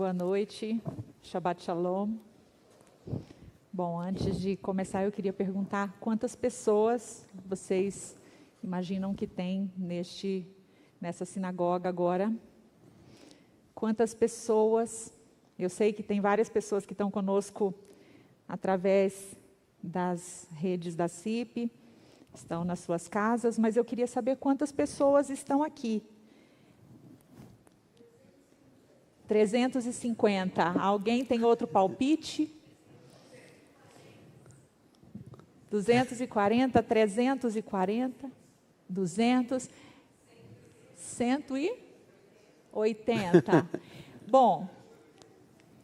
boa noite, Shabbat Shalom. Bom, antes de começar, eu queria perguntar quantas pessoas vocês imaginam que tem neste, nessa sinagoga agora? Quantas pessoas? Eu sei que tem várias pessoas que estão conosco através das redes da CIP, estão nas suas casas, mas eu queria saber quantas pessoas estão aqui 350. Alguém tem outro palpite? 240, 340, 200, 180. Bom,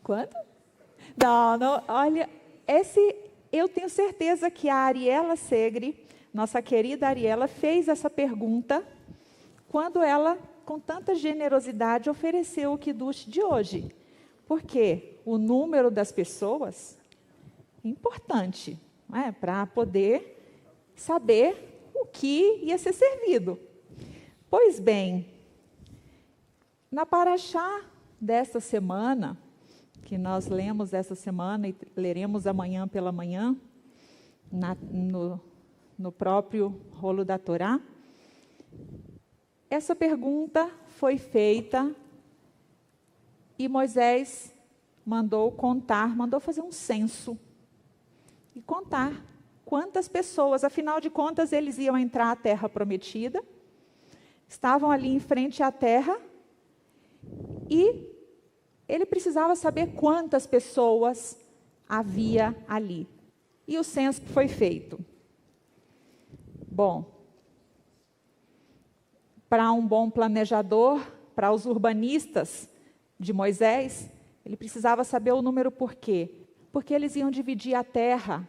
quanto? Não, não, olha, esse eu tenho certeza que a Ariela Segre, nossa querida Ariela, fez essa pergunta quando ela com tanta generosidade, ofereceu o Kiddush de hoje. Porque o número das pessoas é importante é? para poder saber o que ia ser servido. Pois bem, na Paraxá desta semana, que nós lemos essa semana e leremos amanhã pela manhã, na, no, no próprio rolo da Torá, essa pergunta foi feita e Moisés mandou contar, mandou fazer um censo e contar quantas pessoas, afinal de contas, eles iam entrar à terra prometida, estavam ali em frente à terra e ele precisava saber quantas pessoas havia ali. E o censo foi feito. Bom, para um bom planejador, para os urbanistas de Moisés, ele precisava saber o número por quê? Porque eles iam dividir a terra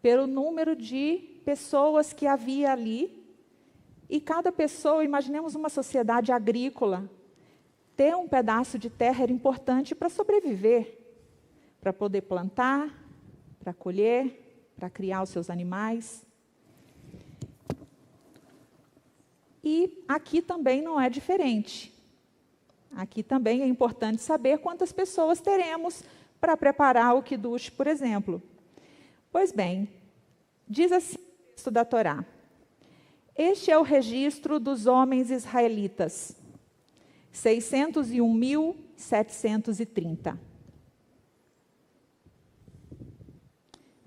pelo número de pessoas que havia ali. E cada pessoa, imaginemos uma sociedade agrícola, ter um pedaço de terra era importante para sobreviver, para poder plantar, para colher, para criar os seus animais. E aqui também não é diferente. Aqui também é importante saber quantas pessoas teremos para preparar o Kiddush, por exemplo. Pois bem, diz assim o texto da Torá. Este é o registro dos homens israelitas, 601.730.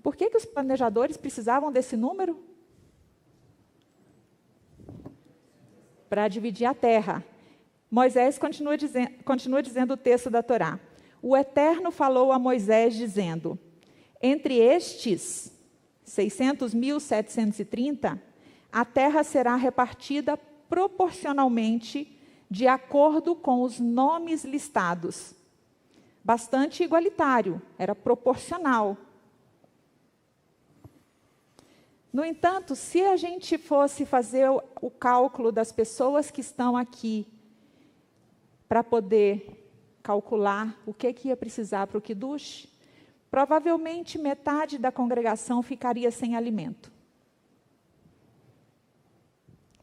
Por que, que os planejadores precisavam desse número? Para dividir a terra. Moisés continua, dizendo, continua dizendo o texto da Torá. O Eterno falou a Moisés, dizendo: Entre estes 600.730, a terra será repartida proporcionalmente de acordo com os nomes listados. Bastante igualitário, era proporcional. No entanto, se a gente fosse fazer o, cálculo das pessoas que estão aqui para poder calcular o que, que ia precisar para o Kiddush, provavelmente metade da congregação ficaria sem alimento.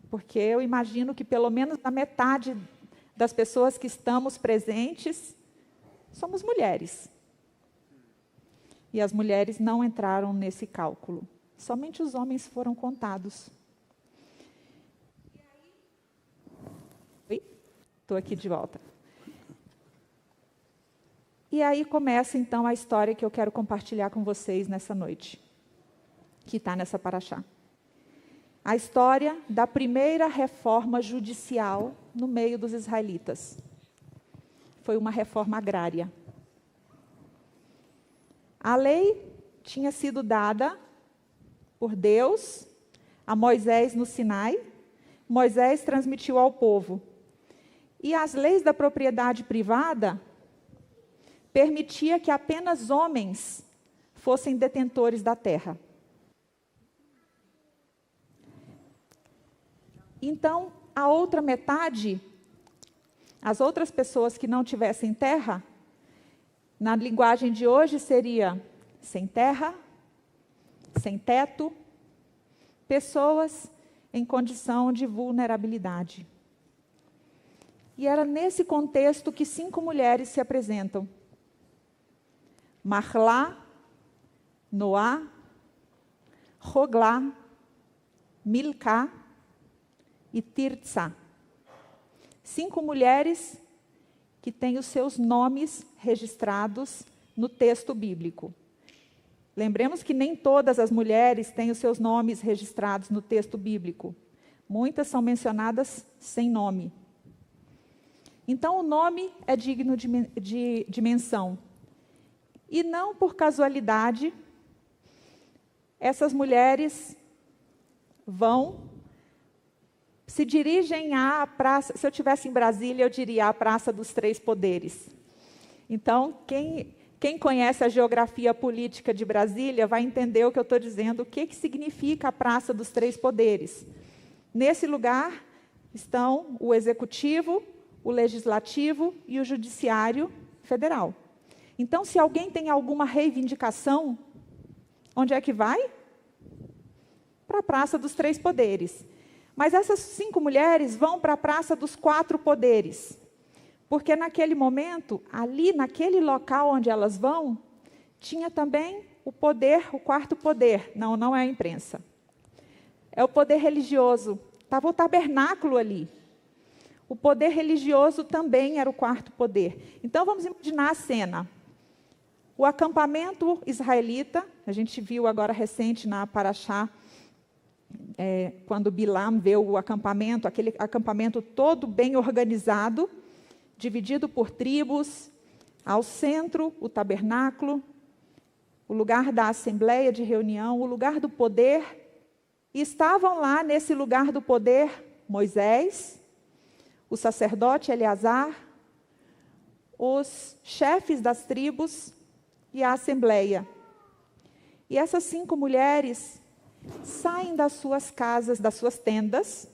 Porque eu imagino que pelo menos a metade das pessoas que estamos presentes somos mulheres. E as mulheres não entraram nesse cálculo. Somente os homens foram contados. Oi? Estou aqui de volta. E aí começa então a história que eu quero compartilhar com vocês nessa noite, que está nessa paraxá. A história da primeira reforma judicial no meio dos israelitas. Foi uma reforma agrária. A lei tinha sido dada por Deus a Moisés no Sinai. Moisés transmitiu ao povo. E as leis da propriedade privada permitia que apenas homens fossem detentores da terra. Então, a outra metade, as outras pessoas que não tivessem terra, na linguagem de hoje seria sem terra, sem teto, pessoas em condição de vulnerabilidade. E era nesse contexto que cinco mulheres se apresentam: Marlá, Noá, Roglá, Milcá e Tirtsa. Cinco mulheres que têm os seus nomes registrados no texto bíblico. Lembremos que nem todas as mulheres têm os seus nomes registrados no texto bíblico. Muitas são mencionadas sem nome. Então, o nome é digno de, de, de menção. E não por casualidade, essas mulheres vão, se dirigem à praça. Se eu estivesse em Brasília, eu diria a Praça dos Três Poderes. Então, quem quem conhece a geografia política de Brasília vai entender o que eu estou dizendo, o que, que significa a Praça dos Três Poderes. Nesse lugar estão o Executivo, o Legislativo e o Judiciário Federal. Então, se alguém tem alguma reivindicação, onde é que vai? Para a Praça dos Três Poderes. Mas essas cinco mulheres vão para a Praça dos Quatro Poderes. Porque naquele momento, ali naquele local onde elas vão, tinha também o poder, o quarto poder. Não, não é a imprensa. É o poder religioso. Estava o tabernáculo ali. O poder religioso também era o quarto poder. Então vamos imaginar a cena. O acampamento israelita, a gente viu agora recente na Paraxá, é, quando Bilam vê o acampamento, aquele acampamento todo bem organizado, dividido por tribos, ao centro, o tabernáculo, o lugar da assembleia de reunião, o lugar do poder. E estavam lá nesse lugar do poder Moisés, o sacerdote Eleazar, os chefes das tribos e a assembleia. E essas cinco mulheres saem das suas casas, das suas tendas,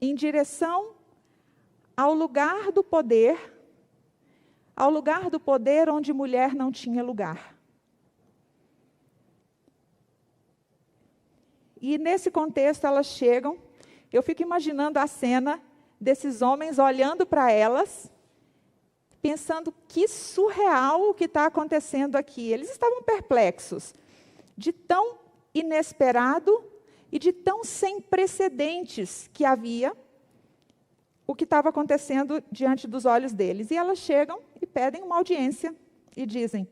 em direção ao lugar do poder, ao lugar do poder onde mulher não tinha lugar. E nesse contexto elas chegam, eu fico imaginando a cena desses homens olhando para elas, pensando que surreal o que está acontecendo aqui. Eles estavam perplexos, de tão inesperado e de tão sem precedentes que havia o que estava acontecendo diante dos olhos deles. E elas chegam e pedem uma audiência e dizem: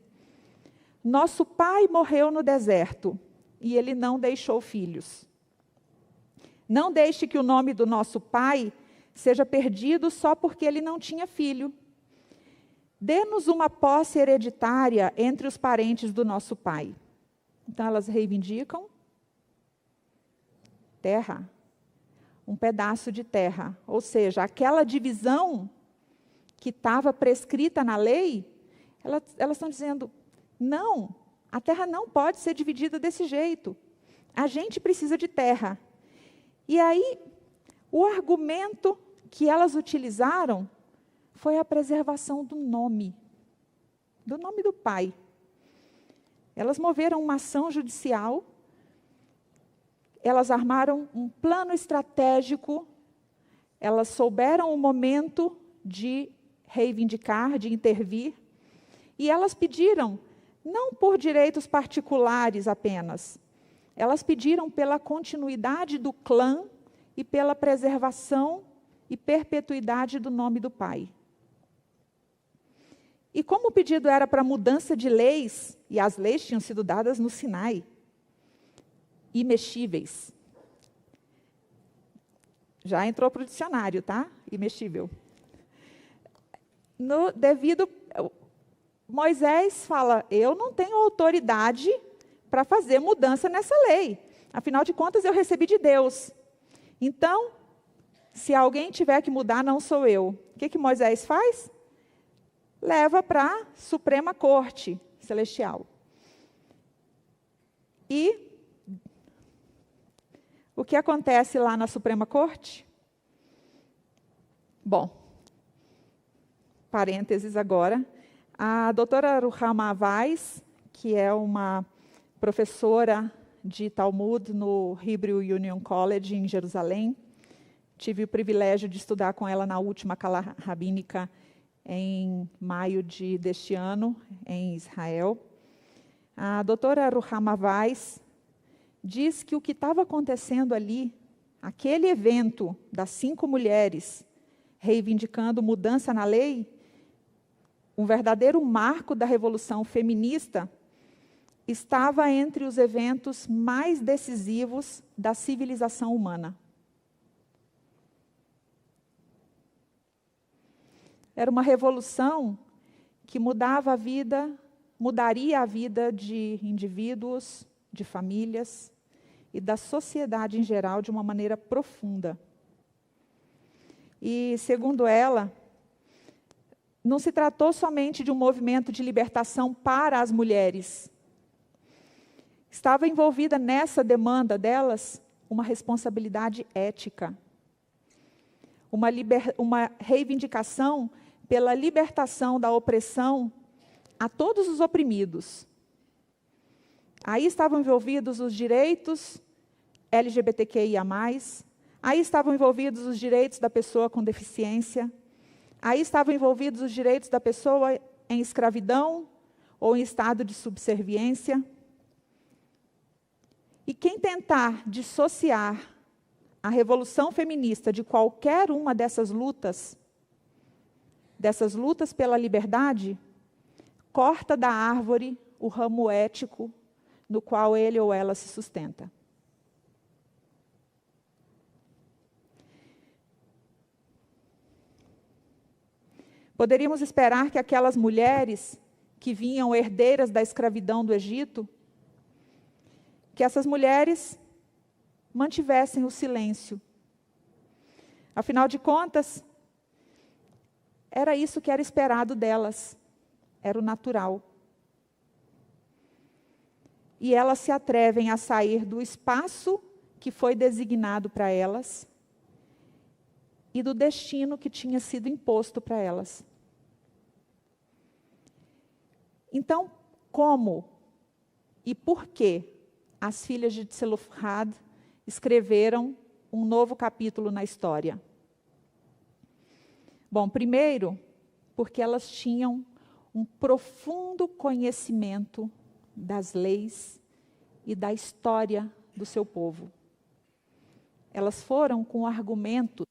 Nosso pai morreu no deserto e ele não deixou filhos. Não deixe que o nome do nosso pai seja perdido só porque ele não tinha filho. Dê-nos uma posse hereditária entre os parentes do nosso pai. Então elas reivindicam terra, um pedaço de terra. Ou seja, aquela divisão que estava prescrita na lei, elas, elas estão dizendo: não, a terra não pode ser dividida desse jeito. A gente precisa de terra. E aí, o argumento que elas utilizaram foi a preservação do nome, do nome do pai. Elas moveram uma ação judicial elas armaram um plano estratégico, elas souberam o momento de reivindicar, de intervir, e elas pediram, não por direitos particulares apenas, elas pediram pela continuidade do clã e pela preservação e perpetuidade do nome do pai. E como o pedido era para mudança de leis, e as leis tinham sido dadas no Sinai, imexíveis. Já entrou para o dicionário, tá? Imexível. No, devido. Moisés fala: Eu não tenho autoridade para fazer mudança nessa lei. Afinal de contas, eu recebi de Deus. Então, se alguém tiver que mudar, não sou eu. O que, que Moisés faz? Leva para a Suprema Corte Celestial. E o que acontece lá na Suprema Corte? Bom, parênteses agora. A doutora Ruhama Weiss, que é uma professora de Talmud no Hebrew Union College em Jerusalém, tive o privilégio de estudar com ela na última cala rabínica em maio de, deste ano, em Israel. A doutora Ruhama Weiss diz que o que estava acontecendo ali, aquele evento das cinco mulheres reivindicando mudança na lei, um verdadeiro marco da revolução feminista, estava entre os eventos mais decisivos da civilização humana. Era uma revolução que mudava a vida, mudaria a vida de indivíduos, de famílias e da sociedade em geral de uma maneira profunda. E, segundo ela, não se tratou somente de um movimento de libertação para as mulheres. Estava envolvida nessa demanda delas uma responsabilidade ética, uma, liber, uma reivindicação pela libertação da opressão a todos os oprimidos. Aí estavam envolvidos os direitos LGBTQIA, aí estavam envolvidos os direitos da pessoa com deficiência, Aí estavam envolvidos os direitos da pessoa em escravidão ou em estado de subserviência. E quem tentar dissociar a revolução feminista de qualquer uma dessas lutas, dessas lutas pela liberdade, corta da árvore o ramo ético no qual ele ou ela se sustenta. Poderíamos esperar que aquelas mulheres que vinham herdeiras da escravidão do Egito, que essas mulheres mantivessem o silêncio. Afinal de contas, era isso que era esperado delas, era o natural. E elas se atrevem a sair do espaço que foi designado para elas e do destino que tinha sido imposto para elas. Então, como e por que as filhas de Tselofhad escreveram um novo capítulo na história? Bom, primeiro, porque elas tinham um profundo conhecimento das leis e da história do seu povo. Elas foram com argumentos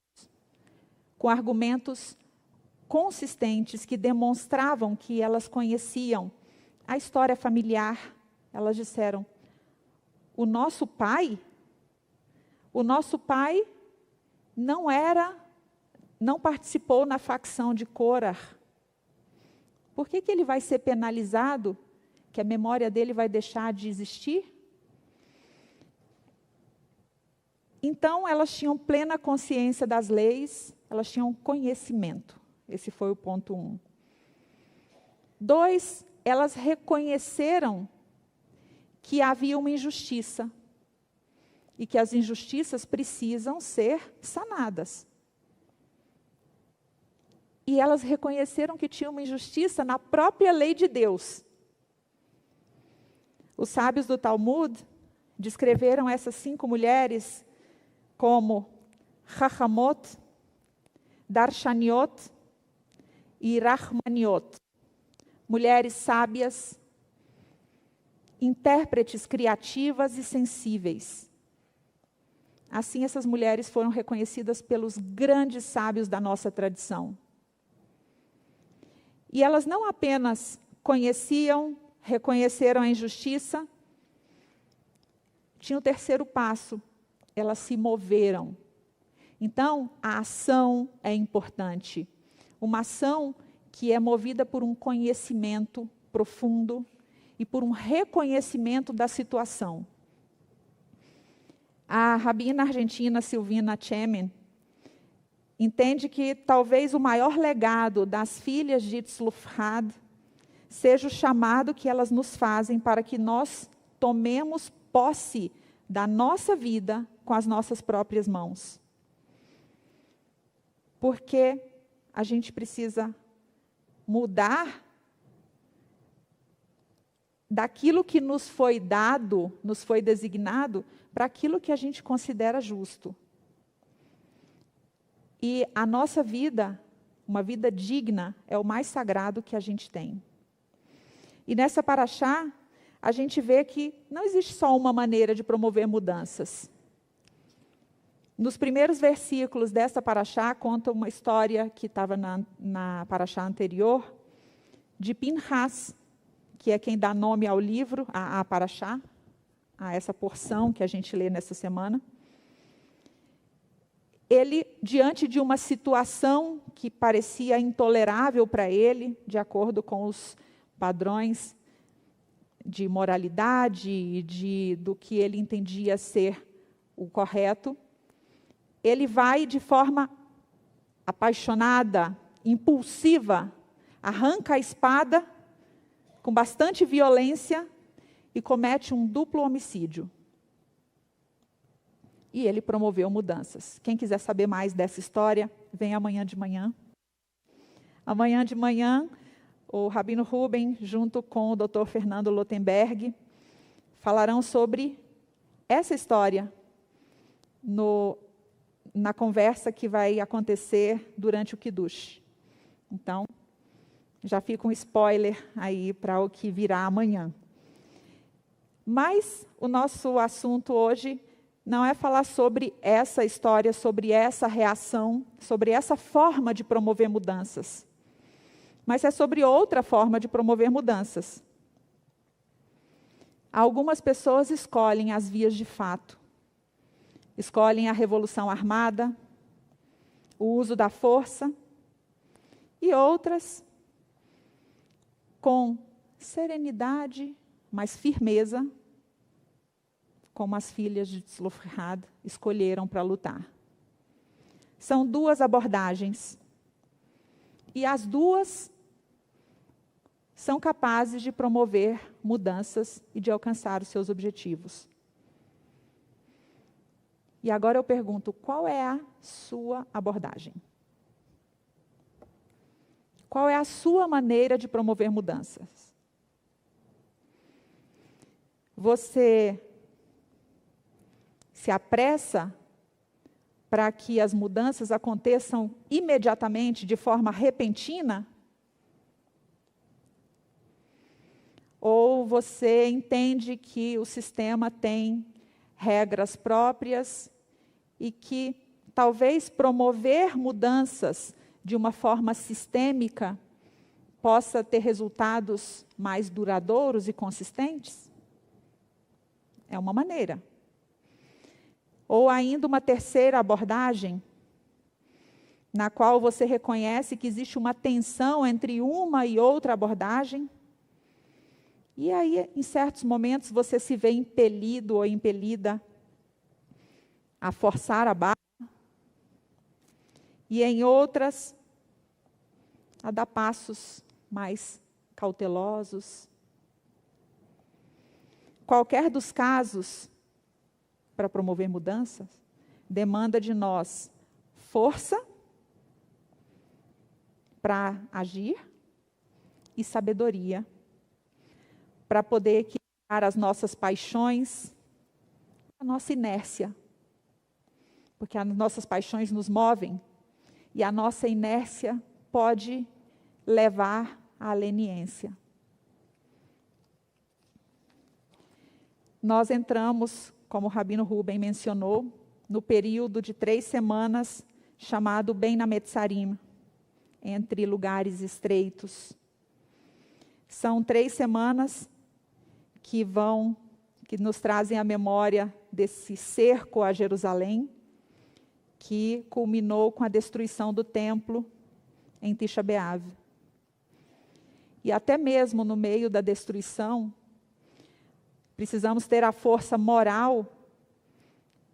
com argumentos consistentes que demonstravam que elas conheciam a história familiar. Elas disseram: o nosso pai, o nosso pai não era, não participou na facção de Corar. Por que, que ele vai ser penalizado? Que a memória dele vai deixar de existir? Então, elas tinham plena consciência das leis, elas tinham conhecimento. Esse foi o ponto um. Dois, elas reconheceram que havia uma injustiça e que as injustiças precisam ser sanadas. E elas reconheceram que tinha uma injustiça na própria lei de Deus. Os sábios do Talmud descreveram essas cinco mulheres como Rahamot, Darshaniot e Rahmaniot, mulheres sábias, intérpretes criativas e sensíveis. Assim, essas mulheres foram reconhecidas pelos grandes sábios da nossa tradição. E elas não apenas conheciam, reconheceram a injustiça, tinha o terceiro passo, elas se moveram então, a ação é importante. Uma ação que é movida por um conhecimento profundo e por um reconhecimento da situação. A rabina argentina Silvina Chemin entende que talvez o maior legado das filhas de Tzlufhad seja o chamado que elas nos fazem para que nós tomemos posse da nossa vida com as nossas próprias mãos porque a gente precisa mudar daquilo que nos foi dado, nos foi designado, para aquilo que a gente considera justo. E a nossa vida, uma vida digna, é o mais sagrado que a gente tem. E nessa paraxá, a gente vê que não existe só uma maneira de promover mudanças. Nos primeiros versículos dessa paraxá, conta uma história que estava na, na paraxá anterior, de Pinhas, que é quem dá nome ao livro, a, a paraxá, a essa porção que a gente lê nessa semana. Ele, diante de uma situação que parecia intolerável para ele, de acordo com os padrões de moralidade e de, do que ele entendia ser o correto, ele vai de forma apaixonada, impulsiva, arranca a espada com bastante violência e comete um duplo homicídio. E ele promoveu mudanças. Quem quiser saber mais dessa história, vem amanhã de manhã. Amanhã de manhã, o Rabino Ruben, junto com o Dr. Fernando Lotenberg, falarão sobre essa história no, na conversa que vai acontecer durante o Kiddush. Então, já fica um spoiler aí para o que virá amanhã. Mas o nosso assunto hoje não é falar sobre essa história, sobre essa reação, sobre essa forma de promover mudanças mas é sobre outra forma de promover mudanças. Algumas pessoas escolhem as vias de fato, escolhem a revolução armada, o uso da força, e outras, com serenidade, mas firmeza, como as filhas de Tzlofrad escolheram para lutar. São duas abordagens. E as duas são capazes de promover mudanças e de alcançar os seus objetivos. E agora eu pergunto: qual é a sua abordagem? Qual é a sua maneira de promover mudanças? Você se apressa para que as mudanças aconteçam imediatamente, de forma repentina? ou você entende que o sistema tem regras próprias e que talvez promover mudanças de uma forma sistêmica possa ter resultados mais duradouros e consistentes? É uma maneira. Ou ainda uma terceira abordagem, na qual você reconhece que existe uma tensão entre uma e outra abordagem e aí, em certos momentos, você se vê impelido ou impelida a forçar a barra. E em outras, a dar passos mais cautelosos. Qualquer dos casos, para promover mudanças, demanda de nós força para agir e sabedoria para poder equilibrar as nossas paixões, a nossa inércia. Porque as nossas paixões nos movem e a nossa inércia pode levar à leniência. Nós entramos, como o Rabino Ruben mencionou, no período de três semanas chamado Ben Nametzarim, entre lugares estreitos. São três semanas que vão, que nos trazem a memória desse cerco a Jerusalém, que culminou com a destruição do templo em Tisha B'Av. E até mesmo no meio da destruição, precisamos ter a força moral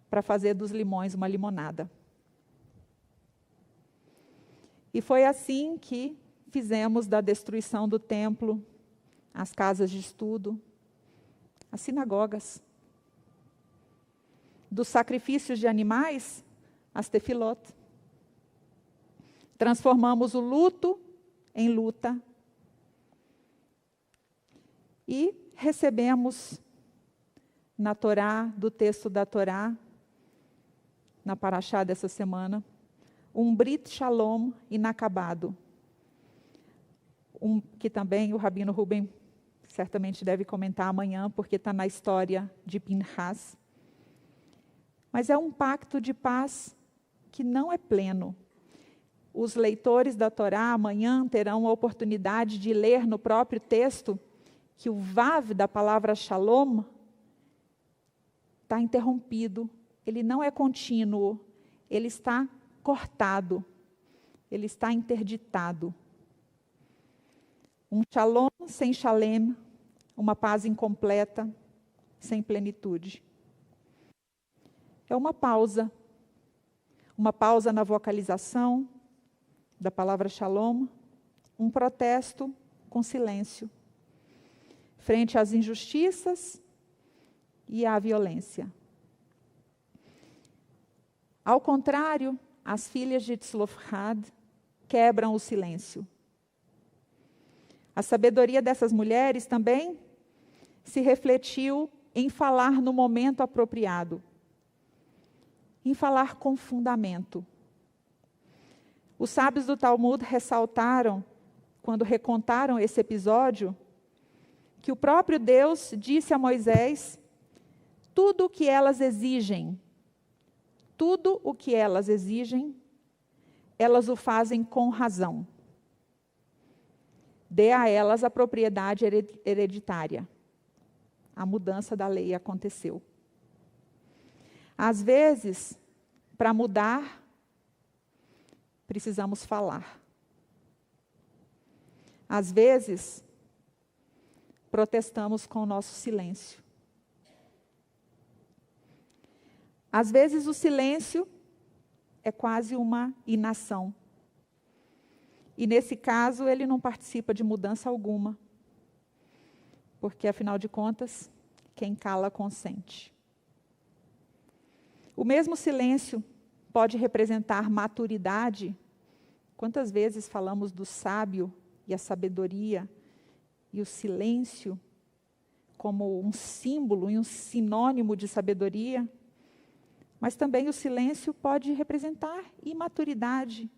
para fazer dos limões uma limonada. E foi assim que fizemos da destruição do templo, as casas de estudo, as sinagogas. Dos sacrifícios de animais, as tefilot. Transformamos o luto em luta. E recebemos na Torá, do texto da Torá, na Paraxá dessa semana, um Brit Shalom inacabado. Um, que também o Rabino Rubem certamente deve comentar amanhã, porque está na história de Pinhas. Mas é um pacto de paz que não é pleno. Os leitores da Torá amanhã terão a oportunidade de ler no próprio texto que o Vav da palavra Shalom está interrompido, ele não é contínuo, ele está cortado, ele está interditado. Um shalom sem shalem, uma paz incompleta, sem plenitude. É uma pausa. Uma pausa na vocalização da palavra shalom, um protesto com silêncio, frente às injustiças e à violência. Ao contrário, as filhas de Tzlofhad quebram o silêncio. A sabedoria dessas mulheres também se refletiu em falar no momento apropriado, em falar com fundamento. Os sábios do Talmud ressaltaram, quando recontaram esse episódio, que o próprio Deus disse a Moisés tudo o que elas exigem tudo o que elas exigem, elas o fazem com razão. Dê a elas a propriedade hereditária. A mudança da lei aconteceu. Às vezes, para mudar, precisamos falar. Às vezes, protestamos com o nosso silêncio. Às vezes o silêncio é quase uma inação. E nesse caso ele não participa de mudança alguma. Porque afinal de contas, quem cala consente. O mesmo silêncio pode representar maturidade. Quantas vezes falamos do sábio e a sabedoria e o silêncio como um símbolo e um sinônimo de sabedoria? Mas também o silêncio pode representar imaturidade.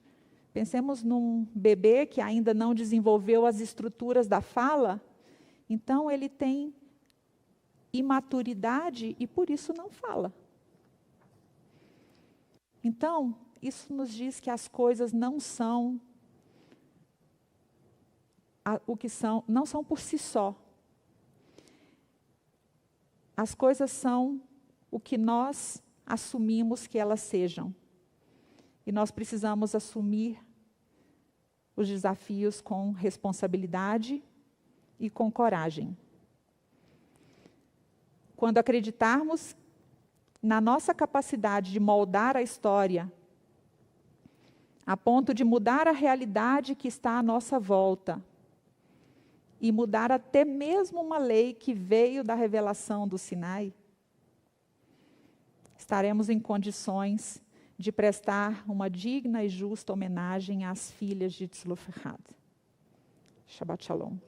Pensemos num bebê que ainda não desenvolveu as estruturas da fala, então ele tem imaturidade e por isso não fala. Então, isso nos diz que as coisas não são o que são, não são por si só. As coisas são o que nós assumimos que elas sejam. E nós precisamos assumir os desafios com responsabilidade e com coragem. Quando acreditarmos na nossa capacidade de moldar a história, a ponto de mudar a realidade que está à nossa volta, e mudar até mesmo uma lei que veio da revelação do Sinai, estaremos em condições de prestar uma digna e justa homenagem às filhas de Tzlufrad. Shabbat Shalom.